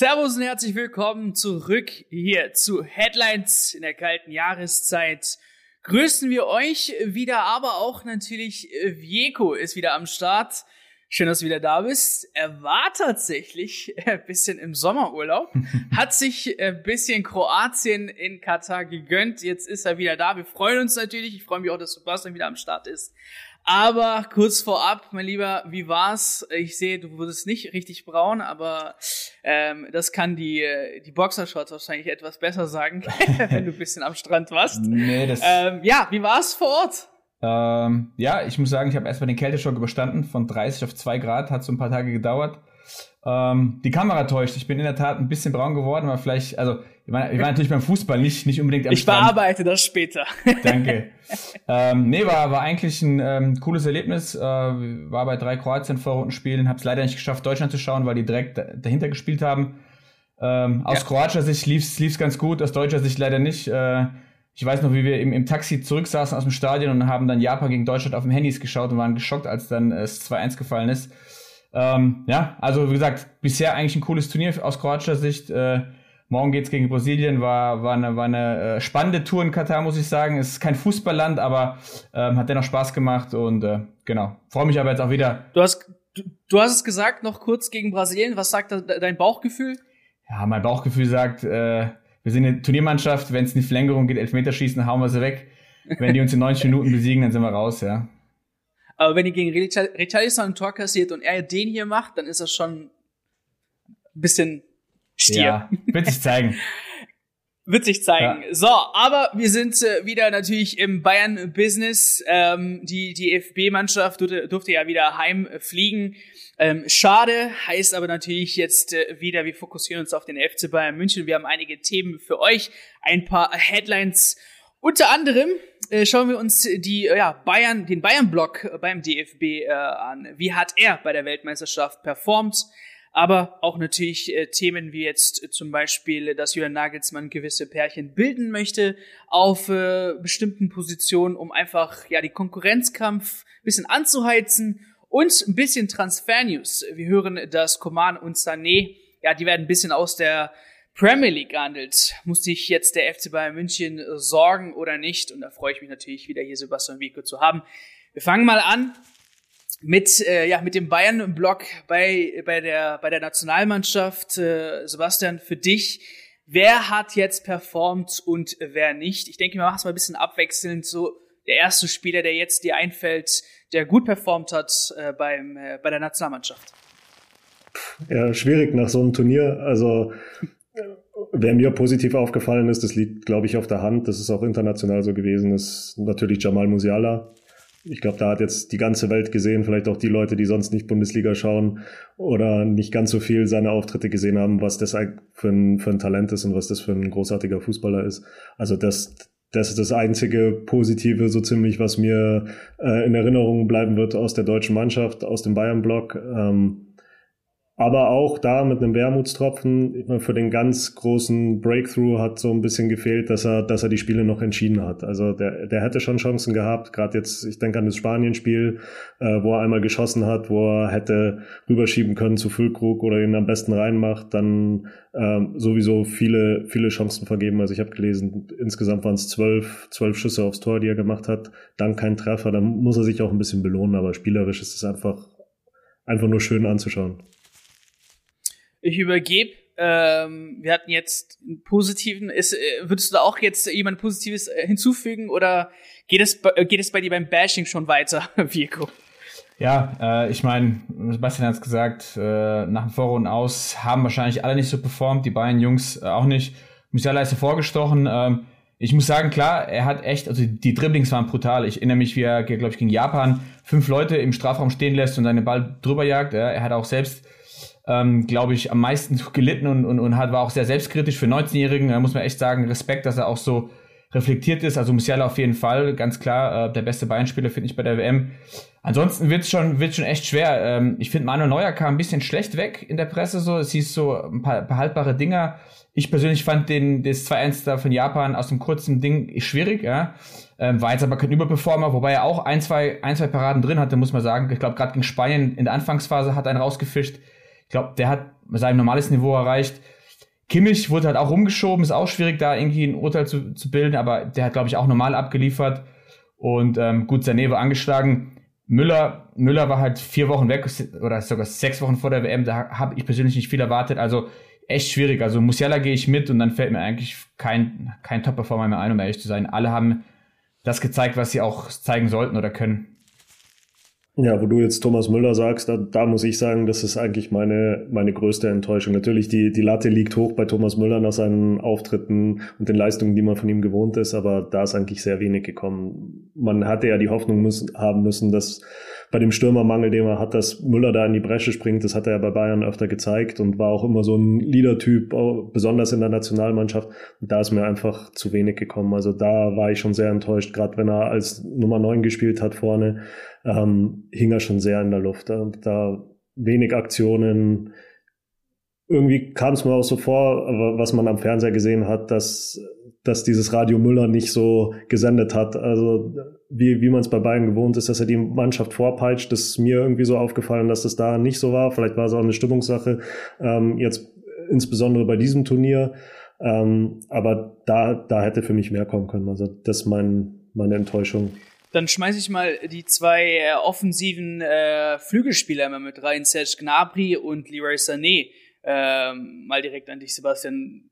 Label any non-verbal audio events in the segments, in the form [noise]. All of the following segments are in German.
Servus und herzlich willkommen zurück hier zu Headlines in der kalten Jahreszeit. Grüßen wir euch wieder, aber auch natürlich Vieko ist wieder am Start. Schön, dass du wieder da bist. Er war tatsächlich ein bisschen im Sommerurlaub, [laughs] hat sich ein bisschen Kroatien in Katar gegönnt. Jetzt ist er wieder da. Wir freuen uns natürlich. Ich freue mich auch, dass Sebastian wieder am Start ist. Aber kurz vorab, mein Lieber, wie war's? Ich sehe, du wurdest nicht richtig braun, aber ähm, das kann die, die Boxershorts wahrscheinlich etwas besser sagen, [laughs] wenn du ein bisschen am Strand warst. Nee, das ähm, ja, wie war's vor Ort? Ähm, ja, ich muss sagen, ich habe erstmal den Kälteschock überstanden. Von 30 auf 2 Grad hat so ein paar Tage gedauert. Ähm, die Kamera täuscht. Ich bin in der Tat ein bisschen braun geworden, aber vielleicht, also ich war, ich war natürlich beim Fußball nicht, nicht unbedingt am Ich Strand. bearbeite das später. [laughs] Danke. ähm, nee, war, war eigentlich ein ähm, cooles Erlebnis. Äh, war bei drei Kroatien-Vorrundenspielen, habe es leider nicht geschafft, Deutschland zu schauen, weil die direkt dahinter gespielt haben. Ähm, aus ja. kroatischer Sicht lief's lief's ganz gut, aus deutscher Sicht leider nicht. Äh, ich weiß noch, wie wir im, im Taxi zurücksaßen aus dem Stadion und haben dann Japan gegen Deutschland auf dem Handys geschaut und waren geschockt, als dann es 2-1 gefallen ist. Ähm, ja, also wie gesagt, bisher eigentlich ein cooles Turnier aus kroatischer Sicht. Äh, morgen geht's gegen Brasilien, war, war eine, war eine äh, spannende Tour in Katar, muss ich sagen. Es ist kein Fußballland, aber ähm, hat dennoch Spaß gemacht und äh, genau. Freue mich aber jetzt auch wieder. Du hast, du, du hast es gesagt, noch kurz gegen Brasilien. Was sagt dein Bauchgefühl? Ja, mein Bauchgefühl sagt, äh, wir sind eine Turniermannschaft, wenn es in die Verlängerung geht, Elfmeterschießen, hauen wir sie weg. Wenn die uns in 90 Minuten besiegen, dann sind wir raus, ja. Aber wenn ihr gegen Richarlison ein Tor kassiert und er den hier macht, dann ist das schon ein bisschen Stier. Ja, wird sich zeigen. [laughs] wird sich zeigen. Ja. So, aber wir sind äh, wieder natürlich im Bayern-Business. Ähm, die die FB-Mannschaft durfte, durfte ja wieder heimfliegen. Ähm, schade, heißt aber natürlich jetzt äh, wieder, wir fokussieren uns auf den FC Bayern München. Wir haben einige Themen für euch, ein paar Headlines. Unter anderem äh, schauen wir uns die äh, ja, Bayern, den Bayern-Block beim DFB äh, an. Wie hat er bei der Weltmeisterschaft performt? Aber auch natürlich äh, Themen wie jetzt äh, zum Beispiel, dass Julian Nagelsmann gewisse Pärchen bilden möchte auf äh, bestimmten Positionen, um einfach ja die Konkurrenzkampf bisschen anzuheizen und ein bisschen Transfer-News. Wir hören, dass Coman und Sané, ja, die werden ein bisschen aus der Premier League gehandelt. Muss sich jetzt der FC Bayern München sorgen oder nicht? Und da freue ich mich natürlich wieder hier Sebastian Wieko zu haben. Wir fangen mal an mit äh, ja mit dem Bayern Block bei bei der bei der Nationalmannschaft äh, Sebastian für dich wer hat jetzt performt und wer nicht ich denke wir machen es mal ein bisschen abwechselnd so der erste Spieler der jetzt dir einfällt der gut performt hat äh, beim, äh, bei der Nationalmannschaft? Ja, schwierig nach so einem Turnier. Also, wer mir positiv aufgefallen ist, das liegt, glaube ich, auf der Hand, das ist auch international so gewesen, ist natürlich Jamal Musiala. Ich glaube, da hat jetzt die ganze Welt gesehen, vielleicht auch die Leute, die sonst nicht Bundesliga schauen oder nicht ganz so viel seine Auftritte gesehen haben, was das für ein, für ein Talent ist und was das für ein großartiger Fußballer ist. Also das, das ist das einzige Positive, so ziemlich, was mir äh, in Erinnerung bleiben wird aus der deutschen Mannschaft, aus dem Bayern-Block. Ähm, aber auch da mit einem Wermutstropfen für den ganz großen Breakthrough hat so ein bisschen gefehlt, dass er, dass er die Spiele noch entschieden hat. Also der, der hätte schon Chancen gehabt, gerade jetzt, ich denke an das Spanien-Spiel, äh, wo er einmal geschossen hat, wo er hätte rüberschieben können zu Füllkrug oder ihn am besten reinmacht, dann ähm, sowieso viele, viele Chancen vergeben. Also ich habe gelesen, insgesamt waren es zwölf, zwölf Schüsse aufs Tor, die er gemacht hat, dann kein Treffer, dann muss er sich auch ein bisschen belohnen, aber spielerisch ist es einfach, einfach nur schön anzuschauen. Ich übergebe. Ähm, wir hatten jetzt einen positiven. Ist, äh, würdest du da auch jetzt jemand Positives äh, hinzufügen oder geht es, äh, geht es bei dir beim Bashing schon weiter, [laughs] Virko? Ja, äh, ich meine, Sebastian hat es gesagt, äh, nach dem Vorrunden aus haben wahrscheinlich alle nicht so performt, die beiden Jungs äh, auch nicht. Musiala ist hervorgestochen. Ähm, ich muss sagen, klar, er hat echt, also die Dribblings waren brutal. Ich erinnere mich, wie er, glaube ich, gegen Japan fünf Leute im Strafraum stehen lässt und seine Ball drüber jagt. Ja, er hat auch selbst ähm, glaube ich, am meisten gelitten und, und, und hat, war auch sehr selbstkritisch für 19-Jährigen. Da muss man echt sagen, Respekt, dass er auch so reflektiert ist. Also Musiala auf jeden Fall, ganz klar, äh, der beste Beinspieler, finde ich, bei der WM. Ansonsten wird's schon, wird's schon echt schwer. Ähm, ich finde, Manuel Neuer kam ein bisschen schlecht weg in der Presse, so. Es hieß so ein paar, paar haltbare Dinger. Ich persönlich fand den, das 2-1 da von Japan aus dem kurzen Ding schwierig, ja. Ähm, war jetzt aber kein Überperformer, wobei er auch ein, zwei, ein, zwei Paraden drin hatte, muss man sagen. Ich glaube, gerade gegen Spanien in der Anfangsphase hat er einen rausgefischt Ich glaube, der hat sein normales Niveau erreicht. Kimmich wurde halt auch rumgeschoben, ist auch schwierig, da irgendwie ein Urteil zu, zu bilden, aber der hat, glaube ich, auch normal abgeliefert. Und ähm, gut, Sané war angeschlagen. Müller, Müller war halt vier Wochen weg oder sogar sechs Wochen vor der WM, da habe ich persönlich nicht viel erwartet. Also echt schwierig. Also Musiala gehe ich mit und dann fällt mir eigentlich kein, kein Top-Performer mehr ein, um ehrlich zu sein. Alle haben das gezeigt, was sie auch zeigen sollten oder können. Ja, wo du jetzt Thomas Müller sagst, da, da muss ich sagen, das ist eigentlich meine, meine größte Enttäuschung. Natürlich, die, die Latte liegt hoch bei Thomas Müller nach seinen Auftritten und den Leistungen, die man von ihm gewohnt ist, aber da ist eigentlich sehr wenig gekommen. Man hatte ja die Hoffnung müssen, haben müssen, dass bei dem Stürmermangel, den man hat, dass Müller da in die Bresche springt, das hat er ja bei Bayern öfter gezeigt und war auch immer so ein Leader-Typ, besonders in der Nationalmannschaft. Und da ist mir einfach zu wenig gekommen. Also da war ich schon sehr enttäuscht, gerade wenn er als Nummer 9 gespielt hat vorne, ähm, hing er schon sehr in der Luft. Und da wenig Aktionen. Irgendwie kam es mir auch so vor, was man am Fernseher gesehen hat, dass dass dieses Radio Müller nicht so gesendet hat. Also wie, wie man es bei Bayern gewohnt ist, dass er die Mannschaft vorpeitscht, das ist mir irgendwie so aufgefallen, dass das da nicht so war. Vielleicht war es auch eine Stimmungssache, ähm, jetzt insbesondere bei diesem Turnier. Ähm, aber da, da hätte für mich mehr kommen können. Also das ist mein, meine Enttäuschung. Dann schmeiße ich mal die zwei äh, offensiven äh, Flügelspieler immer mit rein, Serge Gnabry und Leroy Sané. Ähm, mal direkt an dich, Sebastian.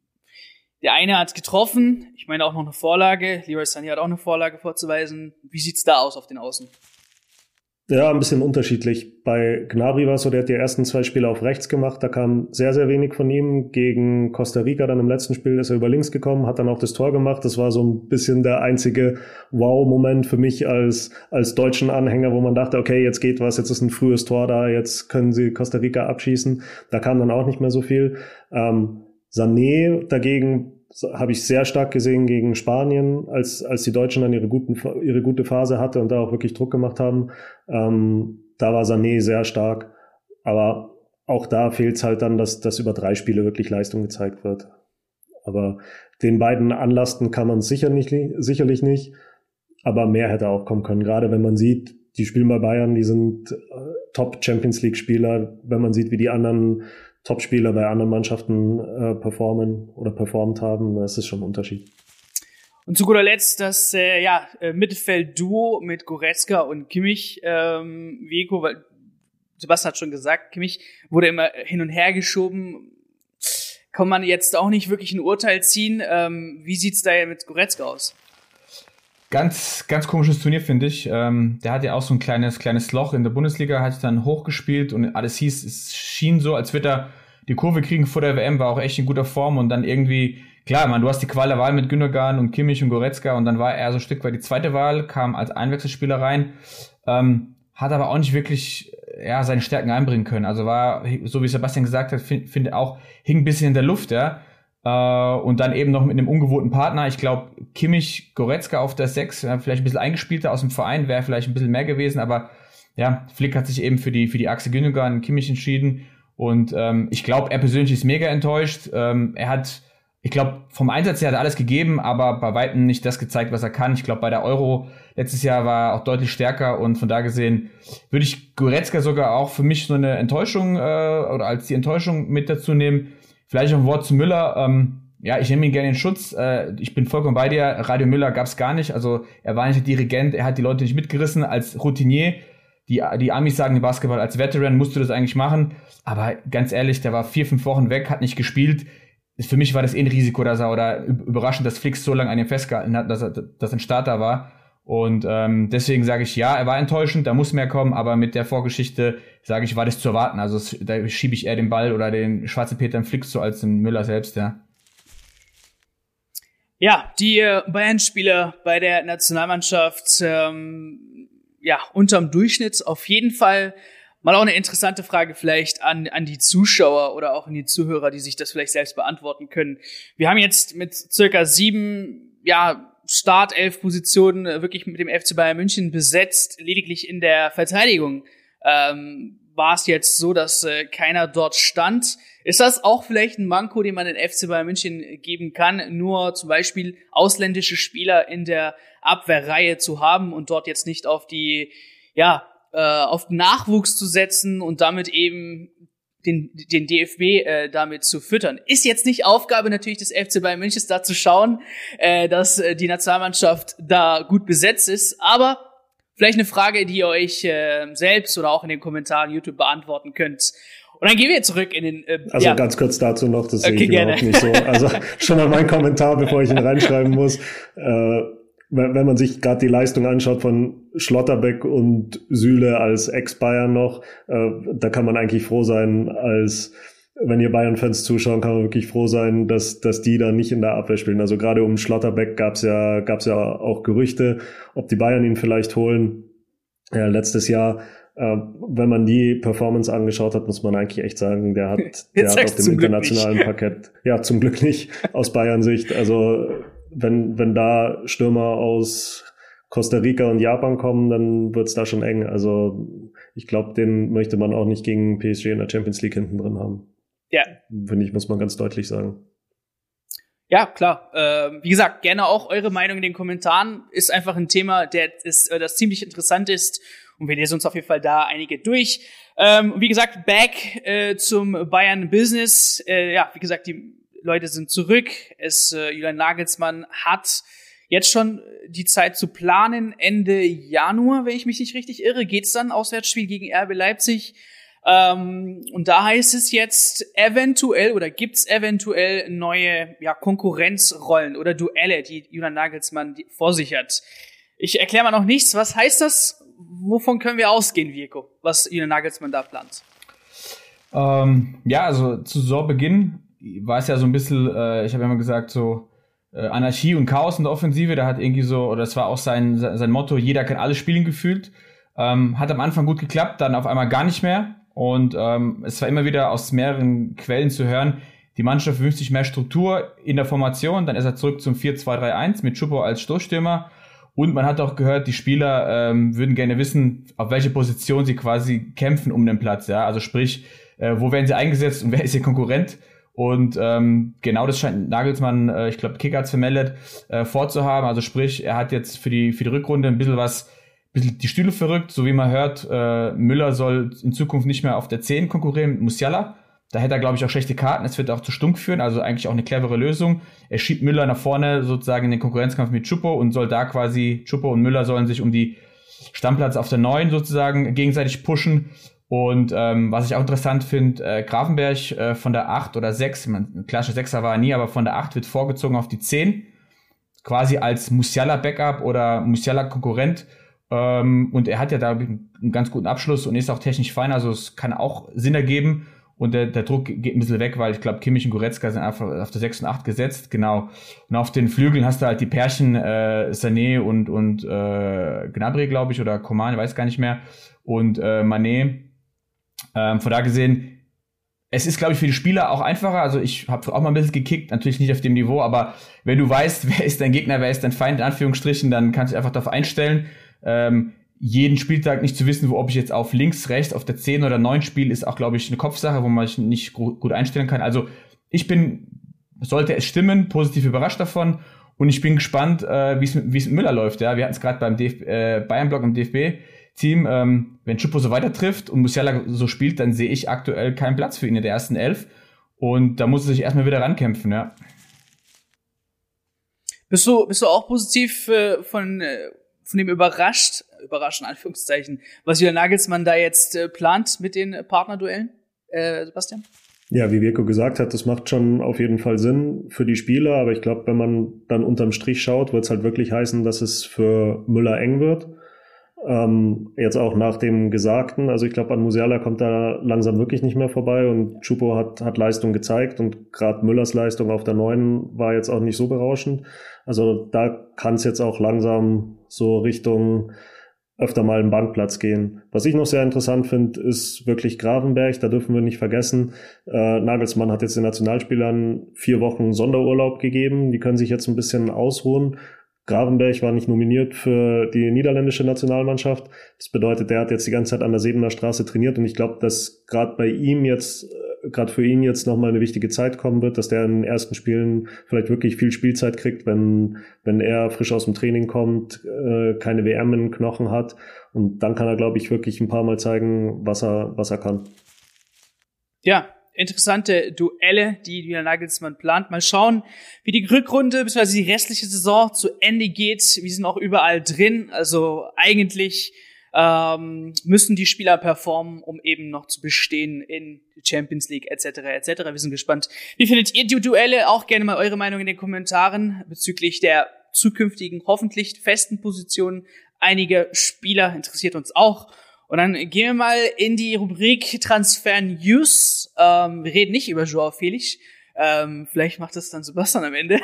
Der eine hat getroffen, ich meine auch noch eine Vorlage. Leroy Sané hat auch eine Vorlage vorzuweisen. Wie sieht's da aus auf den Außen? Ja, ein bisschen unterschiedlich. Bei Gnabry war es so, der hat die ersten zwei Spiele auf rechts gemacht. Da kam sehr, sehr wenig von ihm. Gegen Costa Rica dann im letzten Spiel ist er über links gekommen, hat dann auch das Tor gemacht. Das war so ein bisschen der einzige Wow-Moment für mich als, als deutschen Anhänger, wo man dachte, okay, jetzt geht was, jetzt ist ein frühes Tor da, jetzt können sie Costa Rica abschießen. Da kam dann auch nicht mehr so viel. Ähm, Sané dagegen habe ich sehr stark gesehen gegen Spanien, als, als die Deutschen dann ihre, guten, ihre gute Phase hatte und da auch wirklich Druck gemacht haben. Ähm, da war Sané sehr stark. Aber auch da fehlt es halt dann, dass, dass über drei Spiele wirklich Leistung gezeigt wird. Aber den beiden Anlasten kann man sicher nicht, sicherlich nicht. Aber mehr hätte auch kommen können. Gerade wenn man sieht, die spielen bei Bayern, die sind äh, Top Champions League Spieler. Wenn man sieht, wie die anderen Topspieler bei anderen Mannschaften äh, performen oder performt haben, das ist schon ein Unterschied. Und zu guter Letzt das äh, ja, äh, Mittelfeld-Duo mit Goretzka und Kimmich. Ähm, Vico, weil Sebastian hat schon gesagt, Kimmich wurde immer hin und her geschoben. Kann man jetzt auch nicht wirklich ein Urteil ziehen. Ähm, wie sieht's da mit Goretzka aus? Ganz, ganz komisches Turnier, finde ich. Ähm, der hat ja auch so ein kleines, kleines Loch in der Bundesliga, hat dann hochgespielt und alles hieß, es schien so, als wird er die Kurve kriegen vor der WM, war auch echt in guter Form und dann irgendwie, klar, man, du hast die Qual der Wahl mit Gündogan und Kimmich und Goretzka und dann war er so ein Stück weit die zweite Wahl, kam als Einwechselspieler rein, ähm, hat aber auch nicht wirklich ja, seine Stärken einbringen können. Also war, so wie Sebastian gesagt hat, finde find auch, hing ein bisschen in der Luft, ja. Äh, und dann eben noch mit einem ungewohnten Partner. Ich glaube, Kimmich, Goretzka auf der 6, vielleicht ein bisschen eingespielter aus dem Verein, wäre vielleicht ein bisschen mehr gewesen, aber ja, Flick hat sich eben für die, für die Achse Gündogan Kimmich entschieden. Und ähm, ich glaube, er persönlich ist mega enttäuscht. Ähm, er hat, ich glaube, vom Einsatz her hat er alles gegeben, aber bei weitem nicht das gezeigt, was er kann. Ich glaube, bei der Euro letztes Jahr war er auch deutlich stärker und von da gesehen würde ich Goretzka sogar auch für mich so eine Enttäuschung äh, oder als die Enttäuschung mit dazu nehmen. Vielleicht ein Wort zu Müller. Ähm, ja, ich nehme ihn gerne in Schutz. Äh, ich bin vollkommen bei dir. Radio Müller gab es gar nicht. Also er war nicht der Dirigent, er hat die Leute nicht mitgerissen als Routinier. Die, die Amis sagen im Basketball, als Veteran musst du das eigentlich machen. Aber ganz ehrlich, der war vier, fünf Wochen weg, hat nicht gespielt. Für mich war das eh ein Risiko, dass er oder überraschend, dass Flix so lange an ihm festgehalten hat, dass er dass ein Starter war. Und ähm, deswegen sage ich, ja, er war enttäuschend, da muss mehr kommen, aber mit der Vorgeschichte sage ich, war das zu erwarten. Also da schiebe ich eher den Ball oder den schwarzen Peter im Flix so als den Müller selbst, ja. Ja, die äh, Bayern-Spieler bei der Nationalmannschaft, ähm, ja, unterm Durchschnitt auf jeden Fall. Mal auch eine interessante Frage vielleicht an, an die Zuschauer oder auch an die Zuhörer, die sich das vielleicht selbst beantworten können. Wir haben jetzt mit circa sieben, ja, Startelf-Positionen äh, wirklich mit dem FC Bayern München besetzt. Lediglich in der Verteidigung ähm, war es jetzt so, dass äh, keiner dort stand. Ist das auch vielleicht ein Manko, den man den FC Bayern München geben kann, nur zum Beispiel ausländische Spieler in der Abwehrreihe zu haben und dort jetzt nicht auf die, ja, äh, auf Nachwuchs zu setzen und damit eben den, den DFB äh, damit zu füttern. Ist jetzt nicht Aufgabe natürlich des FC Bayern München, da zu schauen, äh, dass äh, die Nationalmannschaft da gut besetzt ist, aber vielleicht eine Frage, die ihr euch äh, selbst oder auch in den Kommentaren YouTube beantworten könnt. Und dann gehen wir zurück in den. Äh, also ja. ganz kurz dazu noch, das okay, sehe ich überhaupt nicht so. Also [laughs] schon mal mein Kommentar, bevor ich ihn reinschreiben muss. Äh, wenn, man sich gerade die Leistung anschaut von Schlotterbeck und Süle als Ex-Bayern noch, äh, da kann man eigentlich froh sein, als wenn ihr Bayern-Fans zuschauen, kann man wirklich froh sein, dass, dass die da nicht in der Abwehr spielen. Also gerade um Schlotterbeck gab's ja, gab's ja auch Gerüchte, ob die Bayern ihn vielleicht holen. Ja, letztes Jahr äh, wenn man die Performance angeschaut hat, muss man eigentlich echt sagen, der hat, [laughs] der hat auf dem internationalen Parkett, ja, zum Glück nicht aus Bayern-Sicht. Also wenn, wenn da Stürmer aus Costa Rica und Japan kommen, dann wird's da schon eng. Also ich glaube, den möchte man auch nicht gegen PSG in der Champions League hinten drin haben. Ja. Finde ich, muss man ganz deutlich sagen. Ja, klar. Äh, wie gesagt, gerne auch eure Meinung in den Kommentaren. Ist einfach ein Thema, der ist, äh, das ziemlich interessant ist und wir lesen uns auf jeden Fall da einige durch. Ähm, wie gesagt, back äh, zum Bayern Business. Äh, ja, wie gesagt, die Leute sind zurück. Es äh, Julian Nagelsmann hat jetzt schon die Zeit zu planen. Ende Januar, wenn ich mich nicht richtig irre, geht's dann Auswärtsspiel gegen RB Leipzig. Ähm, und da heißt es jetzt eventuell oder gibt's eventuell neue ja, Konkurrenzrollen oder Duelle, die Julian Nagelsmann vor sich hat. Ich erkläre mal noch nichts. Was heißt das? wovon können wir ausgehen, Virko, was Ihnen Nagelsmann da plant? Ähm, ja, also zu Saisonbeginn war es ja so ein bisschen, äh, ich habe ja immer gesagt, so äh, Anarchie und Chaos in der Offensive. Da hat irgendwie so, oder das war auch sein, sein Motto, jeder kann alles spielen gefühlt. Ähm, hat am Anfang gut geklappt, dann auf einmal gar nicht mehr. Und ähm, es war immer wieder aus mehreren Quellen zu hören, die Mannschaft wünscht sich mehr Struktur in der Formation. Dann ist er zurück zum 4-2-3-1 mit Chupo als Stoßstürmer. Und man hat auch gehört, die Spieler ähm, würden gerne wissen, auf welche Position sie quasi kämpfen um den Platz. Ja, also sprich, äh, wo werden sie eingesetzt und wer ist ihr Konkurrent? Und ähm, genau das scheint Nagelsmann, äh, ich glaube, Kicker hat vermeldet, äh, vorzuhaben. Also sprich, er hat jetzt für die für die Rückrunde ein bisschen was, bisschen die Stühle verrückt, so wie man hört. Äh, Müller soll in Zukunft nicht mehr auf der 10 konkurrieren mit Musiala, da hätte er, glaube ich, auch schlechte Karten. Es wird auch zu Stunk führen, also eigentlich auch eine clevere Lösung. Er schiebt Müller nach vorne sozusagen in den Konkurrenzkampf mit Chupo und soll da quasi, Chupo und Müller sollen sich um die Stammplatz auf der neuen sozusagen gegenseitig pushen. Und ähm, was ich auch interessant finde, äh, Grafenberg äh, von der 8 oder 6, man, klassischer Sechser war er nie, aber von der 8 wird vorgezogen auf die 10, quasi als Musiala-Backup oder Musiala-Konkurrent. Ähm, und er hat ja da einen ganz guten Abschluss und ist auch technisch fein, also es kann auch Sinn ergeben. Und der, der Druck geht ein bisschen weg, weil ich glaube, Kimmich und Goretzka sind einfach auf der 6 und 8 gesetzt, genau. Und auf den Flügeln hast du halt die Pärchen äh, Sané und, und äh, Gnabry, glaube ich, oder Coman, ich weiß gar nicht mehr, und äh, Mané. Ähm, von da gesehen, es ist, glaube ich, für die Spieler auch einfacher. Also ich habe auch mal ein bisschen gekickt, natürlich nicht auf dem Niveau, aber wenn du weißt, [laughs] wer ist dein Gegner, wer ist dein Feind, in Anführungsstrichen, dann kannst du einfach darauf einstellen. Ähm, jeden Spieltag nicht zu wissen, wo ob ich jetzt auf links, rechts, auf der 10 oder 9 spiele, ist auch, glaube ich, eine Kopfsache, wo man sich nicht gut einstellen kann. Also ich bin, sollte es stimmen, positiv überrascht davon und ich bin gespannt, äh, wie es mit, Müller läuft. Ja, wir hatten es gerade beim DF äh, Bayern-Block im DFB-Team. Ähm, wenn Chupo so weiter trifft und Musiala so spielt, dann sehe ich aktuell keinen Platz für ihn in der ersten Elf. Und da muss er sich erstmal wieder rankämpfen, ja. Bist du, bist du auch positiv äh, von, äh, von dem überrascht, überraschen Anführungszeichen, was Julian Nagelsmann da jetzt äh, plant mit den Partnerduellen, äh, Sebastian? Ja, wie Wirko gesagt hat, das macht schon auf jeden Fall Sinn für die Spieler, aber ich glaube, wenn man dann unterm Strich schaut, wird es halt wirklich heißen, dass es für Müller eng wird. Ähm, jetzt auch nach dem Gesagten, also ich glaube, an Musiala kommt da langsam wirklich nicht mehr vorbei und Chupo hat, hat Leistung gezeigt und gerade Müllers Leistung auf der neuen war jetzt auch nicht so berauschend. Also da kann es jetzt auch langsam so Richtung öfter mal einen Bankplatz gehen. Was ich noch sehr interessant finde, ist wirklich Gravenberg. Da dürfen wir nicht vergessen. Äh, Nagelsmann hat jetzt den Nationalspielern vier Wochen Sonderurlaub gegeben. Die können sich jetzt ein bisschen ausruhen. Gravenberg war nicht nominiert für die niederländische Nationalmannschaft. Das bedeutet, der hat jetzt die ganze Zeit an der Sebener Straße trainiert und ich glaube, dass gerade bei ihm jetzt, äh, gerade für ihn jetzt nochmal eine wichtige Zeit kommen wird, dass der in den ersten Spielen vielleicht wirklich viel Spielzeit kriegt, wenn, wenn er frisch aus dem Training kommt, äh, keine WM in den Knochen hat und dann kann er, glaube ich, wirklich ein paar Mal zeigen, was er, was er kann. ja, interessante Duelle, die Julian Nagelsmann plant. Mal schauen, wie die Rückrunde bzw. die restliche Saison zu Ende geht. Wir sind auch überall drin. Also eigentlich ähm, müssen die Spieler performen, um eben noch zu bestehen in Champions League etc. etc. Wir sind gespannt. Wie findet ihr die Duelle? Auch gerne mal eure Meinung in den Kommentaren bezüglich der zukünftigen hoffentlich festen Positionen einiger Spieler interessiert uns auch. Und dann gehen wir mal in die Rubrik Transfer News. Ähm, wir reden nicht über Joao Felix. Ähm, vielleicht macht das dann Sebastian am Ende.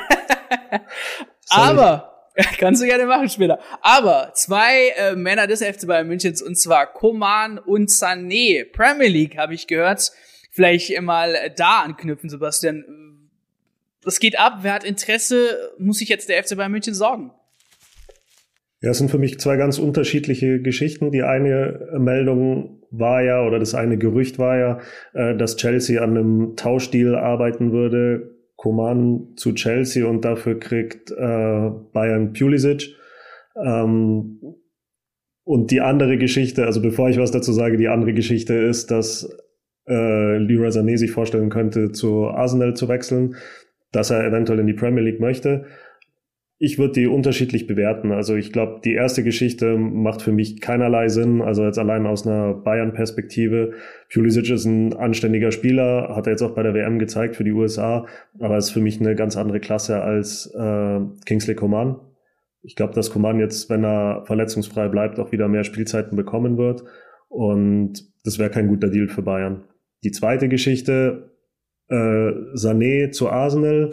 Aber [laughs] kannst du gerne machen später. Aber zwei äh, Männer des FC Bayern Münchens und zwar Koman und Sané. Premier League habe ich gehört. Vielleicht mal da anknüpfen, Sebastian. Was geht ab? Wer hat Interesse? Muss sich jetzt der FC Bayern München sorgen? Ja, es sind für mich zwei ganz unterschiedliche Geschichten. Die eine Meldung war ja, oder das eine Gerücht war ja, äh, dass Chelsea an einem Tauschdeal arbeiten würde. Coman zu Chelsea und dafür kriegt äh, Bayern Pulisic. Ähm, und die andere Geschichte, also bevor ich was dazu sage, die andere Geschichte ist, dass äh, Leroy Sané sich vorstellen könnte, zu Arsenal zu wechseln, dass er eventuell in die Premier League möchte. Ich würde die unterschiedlich bewerten. Also ich glaube, die erste Geschichte macht für mich keinerlei Sinn. Also jetzt allein aus einer Bayern-Perspektive. Pulisic ist ein anständiger Spieler, hat er jetzt auch bei der WM gezeigt für die USA, aber ist für mich eine ganz andere Klasse als äh, Kingsley Coman. Ich glaube, dass Coman jetzt, wenn er verletzungsfrei bleibt, auch wieder mehr Spielzeiten bekommen wird. Und das wäre kein guter Deal für Bayern. Die zweite Geschichte, äh, Sané zu Arsenal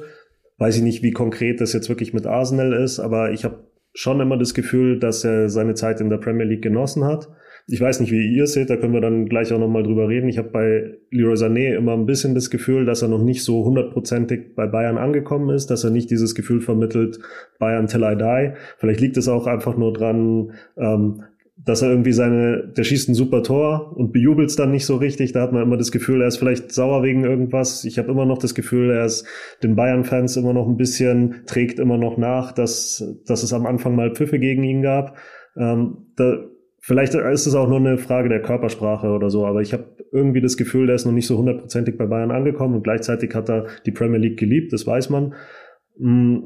weiß ich nicht, wie konkret das jetzt wirklich mit Arsenal ist, aber ich habe schon immer das Gefühl, dass er seine Zeit in der Premier League genossen hat. Ich weiß nicht, wie ihr seht, da können wir dann gleich auch nochmal drüber reden. Ich habe bei Leroy Sané immer ein bisschen das Gefühl, dass er noch nicht so hundertprozentig bei Bayern angekommen ist, dass er nicht dieses Gefühl vermittelt, Bayern till I die. Vielleicht liegt es auch einfach nur dran, ähm, dass er irgendwie seine, der schießt ein super Tor und bejubelt es dann nicht so richtig. Da hat man immer das Gefühl, er ist vielleicht sauer wegen irgendwas. Ich habe immer noch das Gefühl, er ist den Bayern-Fans immer noch ein bisschen, trägt immer noch nach, dass, dass es am Anfang mal Pfiffe gegen ihn gab. Ähm, da, vielleicht ist es auch nur eine Frage der Körpersprache oder so, aber ich habe irgendwie das Gefühl, der ist noch nicht so hundertprozentig bei Bayern angekommen und gleichzeitig hat er die Premier League geliebt, das weiß man. Mm,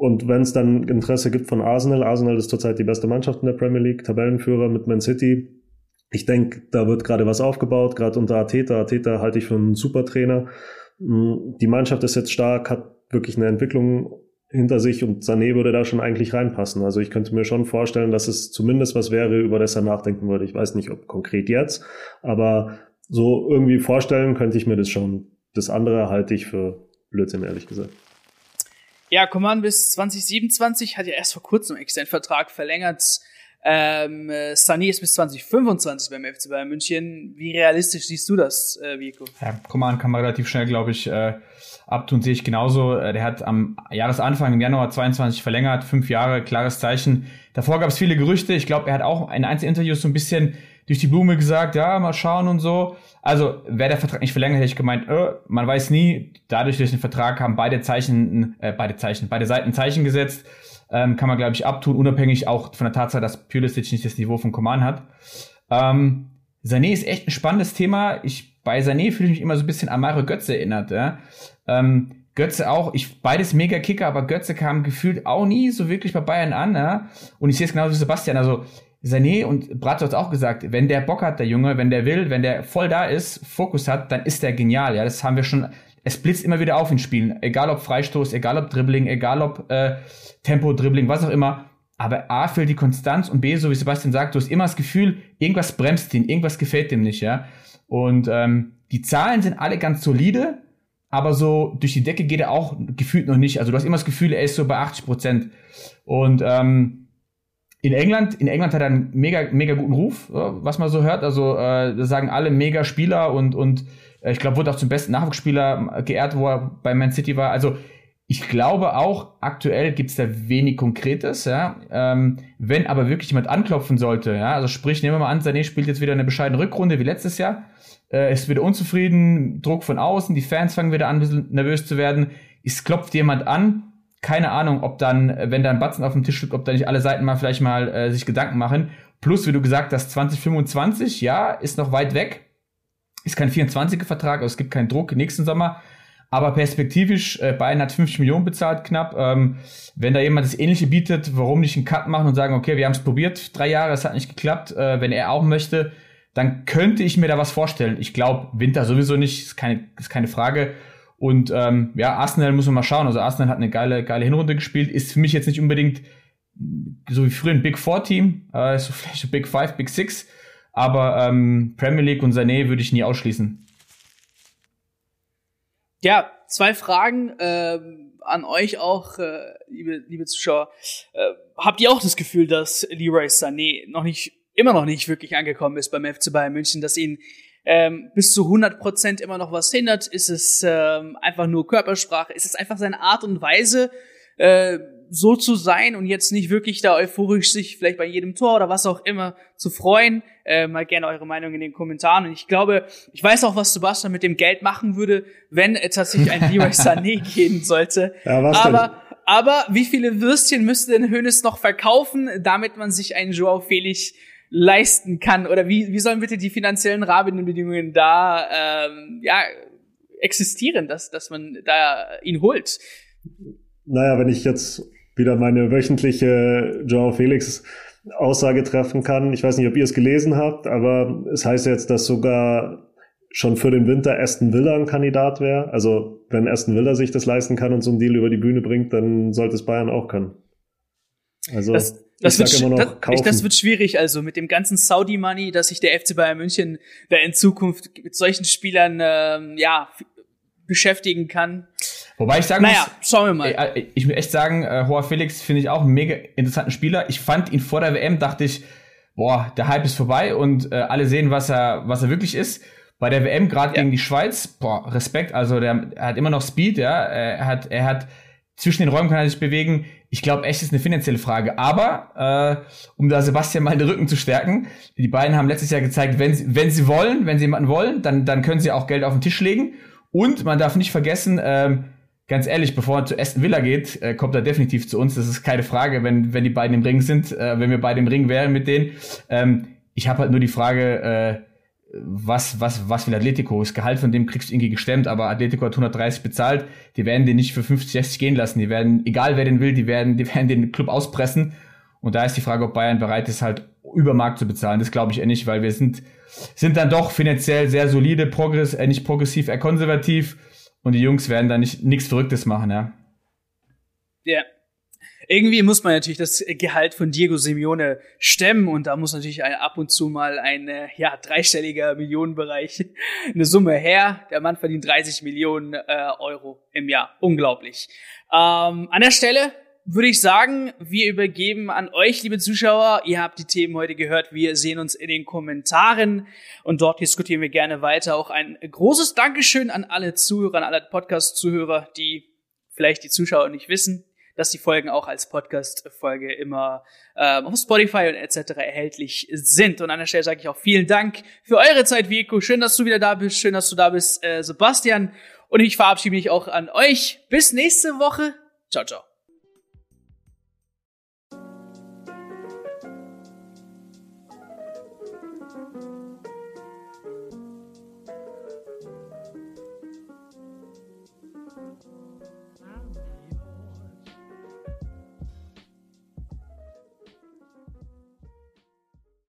und wenn es dann Interesse gibt von Arsenal, Arsenal ist zurzeit die beste Mannschaft in der Premier League, Tabellenführer mit Man City. Ich denke, da wird gerade was aufgebaut, gerade unter Ateta. Ateta halte ich für einen super Trainer. Mm, die Mannschaft ist jetzt stark, hat wirklich eine Entwicklung hinter sich und Sané würde da schon eigentlich reinpassen. Also ich könnte mir schon vorstellen, dass es zumindest was wäre, über das er nachdenken würde. Ich weiß nicht, ob konkret jetzt, aber so irgendwie vorstellen könnte ich mir das schon. Das andere halte ich für Blödsinn, ehrlich gesagt. Ja, Command bis 2027 hat ja erst vor kurzem seinen Vertrag verlängert. Ähm, äh, Sani ist bis 2025 beim FC Bayern München. Wie realistisch siehst du das, äh, Vico? Ja, Coman kann man relativ schnell, glaube ich, äh, abtun, sehe ich genauso. Äh, der hat am Jahresanfang im Januar 22 verlängert, fünf Jahre, klares Zeichen. Davor gab es viele Gerüchte. Ich glaube, er hat auch in Einzelinterviews so ein bisschen durch die Blume gesagt, ja, mal schauen und so. Also, wäre der Vertrag nicht verlängert, hätte ich gemeint, äh, man weiß nie. Dadurch, durch den Vertrag haben beide Zeichen, äh, beide Zeichen, beide Seiten Zeichen gesetzt. Ähm, kann man, glaube ich, abtun, unabhängig auch von der Tatsache, dass Pulisic nicht das Niveau von Coman hat. Ähm, Sané ist echt ein spannendes Thema. Ich, bei Sané fühle ich mich immer so ein bisschen an Mario Götze erinnert. Ja? Ähm, Götze auch, ich beides mega Kicker, aber Götze kam gefühlt auch nie so wirklich bei Bayern an. Ja? Und ich sehe es genauso wie Sebastian. Also Sané und Bratzo hat auch gesagt, wenn der Bock hat, der Junge, wenn der will, wenn der voll da ist, Fokus hat, dann ist der genial. Ja, das haben wir schon. Es blitzt immer wieder auf in Spielen, egal ob Freistoß, egal ob Dribbling, egal ob äh, Tempo, Dribbling, was auch immer. Aber A fehlt die Konstanz und B, so wie Sebastian sagt, du hast immer das Gefühl, irgendwas bremst ihn, irgendwas gefällt dem nicht, ja. Und ähm, die Zahlen sind alle ganz solide, aber so durch die Decke geht er auch gefühlt noch nicht. Also du hast immer das Gefühl, er ist so bei 80 Prozent. Und ähm, in England, in England hat er einen mega, mega guten Ruf, was man so hört. Also äh, das sagen alle mega Spieler und, und äh, ich glaube, wurde auch zum besten Nachwuchsspieler geehrt, wo er bei Man City war. Also ich glaube auch, aktuell gibt's da wenig Konkretes, ja. Ähm, wenn aber wirklich jemand anklopfen sollte, ja, also sprich, nehmen wir mal an, Sané spielt jetzt wieder eine bescheidene Rückrunde wie letztes Jahr, äh, ist wieder unzufrieden, Druck von außen, die Fans fangen wieder an, ein bisschen nervös zu werden. Es klopft jemand an, keine Ahnung, ob dann, wenn da ein Batzen auf dem Tisch liegt, ob da nicht alle Seiten mal vielleicht mal äh, sich Gedanken machen. Plus, wie du gesagt hast, 2025, ja, ist noch weit weg. ist kein 24er-Vertrag, also es gibt keinen Druck nächsten Sommer. Aber perspektivisch, äh, Bayern hat 50 Millionen bezahlt knapp. Ähm, wenn da jemand das Ähnliche bietet, warum nicht einen Cut machen und sagen, okay, wir haben es probiert, drei Jahre, es hat nicht geklappt. Äh, wenn er auch möchte, dann könnte ich mir da was vorstellen. Ich glaube, Winter sowieso nicht, ist keine, ist keine Frage. Und ähm, ja, Arsenal muss man mal schauen. Also Arsenal hat eine geile, geile Hinrunde gespielt, ist für mich jetzt nicht unbedingt so wie früher ein Big Four Team, äh, so [laughs] vielleicht so Big Five, Big Six. Aber ähm, Premier League und Sané würde ich nie ausschließen. Ja, zwei Fragen äh, an euch auch, äh, liebe, liebe Zuschauer. Äh, habt ihr auch das Gefühl, dass Leroy Sané noch nicht, immer noch nicht wirklich angekommen ist beim FC Bayern München, dass ihn ähm, bis zu 100 Prozent immer noch was hindert? Ist es ähm, einfach nur Körpersprache? Ist es einfach seine Art und Weise, äh, so zu sein und jetzt nicht wirklich da euphorisch sich vielleicht bei jedem Tor oder was auch immer zu freuen. Äh, mal gerne eure Meinung in den Kommentaren. Und ich glaube, ich weiß auch, was Sebastian mit dem Geld machen würde, wenn äh, tatsächlich ein Leroy Sané gehen sollte. Ja, was aber, denn? aber wie viele Würstchen müsste denn Hönes noch verkaufen, damit man sich einen Joao Felix leisten kann? Oder wie, wie sollen bitte die finanziellen Rahmenbedingungen da ähm, ja, existieren, dass, dass man da ihn holt? Naja, wenn ich jetzt wieder meine wöchentliche Joao Felix Aussage treffen kann. Ich weiß nicht, ob ihr es gelesen habt, aber es heißt jetzt, dass sogar schon für den Winter Aston Villa ein Kandidat wäre. Also wenn Aston Villa sich das leisten kann und so einen Deal über die Bühne bringt, dann sollte es Bayern auch können. Also das, das, wird, noch das, das wird schwierig, also mit dem ganzen Saudi-Money, dass sich der FC Bayern München da in Zukunft mit solchen Spielern ähm, ja beschäftigen kann. Wobei ich sagen naja, muss, schauen wir mal. Äh, ich will echt sagen, äh, Hoa Felix finde ich auch einen mega interessanten Spieler. Ich fand ihn vor der WM, dachte ich, boah, der Hype ist vorbei und äh, alle sehen, was er, was er wirklich ist. Bei der WM, gerade ja. gegen die Schweiz, boah, Respekt, also der er hat immer noch Speed, ja. Er hat, er hat zwischen den Räumen kann er sich bewegen. Ich glaube, echt ist eine finanzielle Frage. Aber äh, um da Sebastian mal den Rücken zu stärken, die beiden haben letztes Jahr gezeigt, wenn sie, wenn sie wollen, wenn sie jemanden wollen, dann, dann können sie auch Geld auf den Tisch legen. Und man darf nicht vergessen, ähm, ganz ehrlich, bevor er zu Aston Villa geht, äh, kommt er definitiv zu uns. Das ist keine Frage, wenn, wenn die beiden im Ring sind, äh, wenn wir beide im Ring wären mit denen. Ähm, ich habe halt nur die Frage, äh, was, was, was will Atletico? Das Gehalt von dem kriegst du irgendwie gestemmt, aber Atletico hat 130 bezahlt. Die werden den nicht für 50, 60 gehen lassen. Die werden, egal wer den will, die werden, die werden den Club auspressen. Und da ist die Frage, ob Bayern bereit ist, halt Übermarkt zu bezahlen. Das glaube ich eher nicht, weil wir sind, sind dann doch finanziell sehr solide, progress, äh, nicht progressiv, eher konservativ. Und die Jungs werden da nicht nichts Verrücktes machen, ja. Ja. Irgendwie muss man natürlich das Gehalt von Diego Simeone stemmen und da muss natürlich ab und zu mal ein äh, ja, dreistelliger Millionenbereich [laughs] eine Summe her. Der Mann verdient 30 Millionen äh, Euro im Jahr. Unglaublich. Ähm, an der Stelle würde ich sagen, wir übergeben an euch, liebe Zuschauer. Ihr habt die Themen heute gehört. Wir sehen uns in den Kommentaren und dort diskutieren wir gerne weiter. Auch ein großes Dankeschön an alle Zuhörer, an alle Podcast-Zuhörer, die vielleicht die Zuschauer nicht wissen, dass die Folgen auch als Podcast-Folge immer ähm, auf Spotify und etc. erhältlich sind. Und an der Stelle sage ich auch vielen Dank für eure Zeit, Vico. Schön, dass du wieder da bist. Schön, dass du da bist, äh, Sebastian. Und ich verabschiede mich auch an euch. Bis nächste Woche. Ciao, ciao.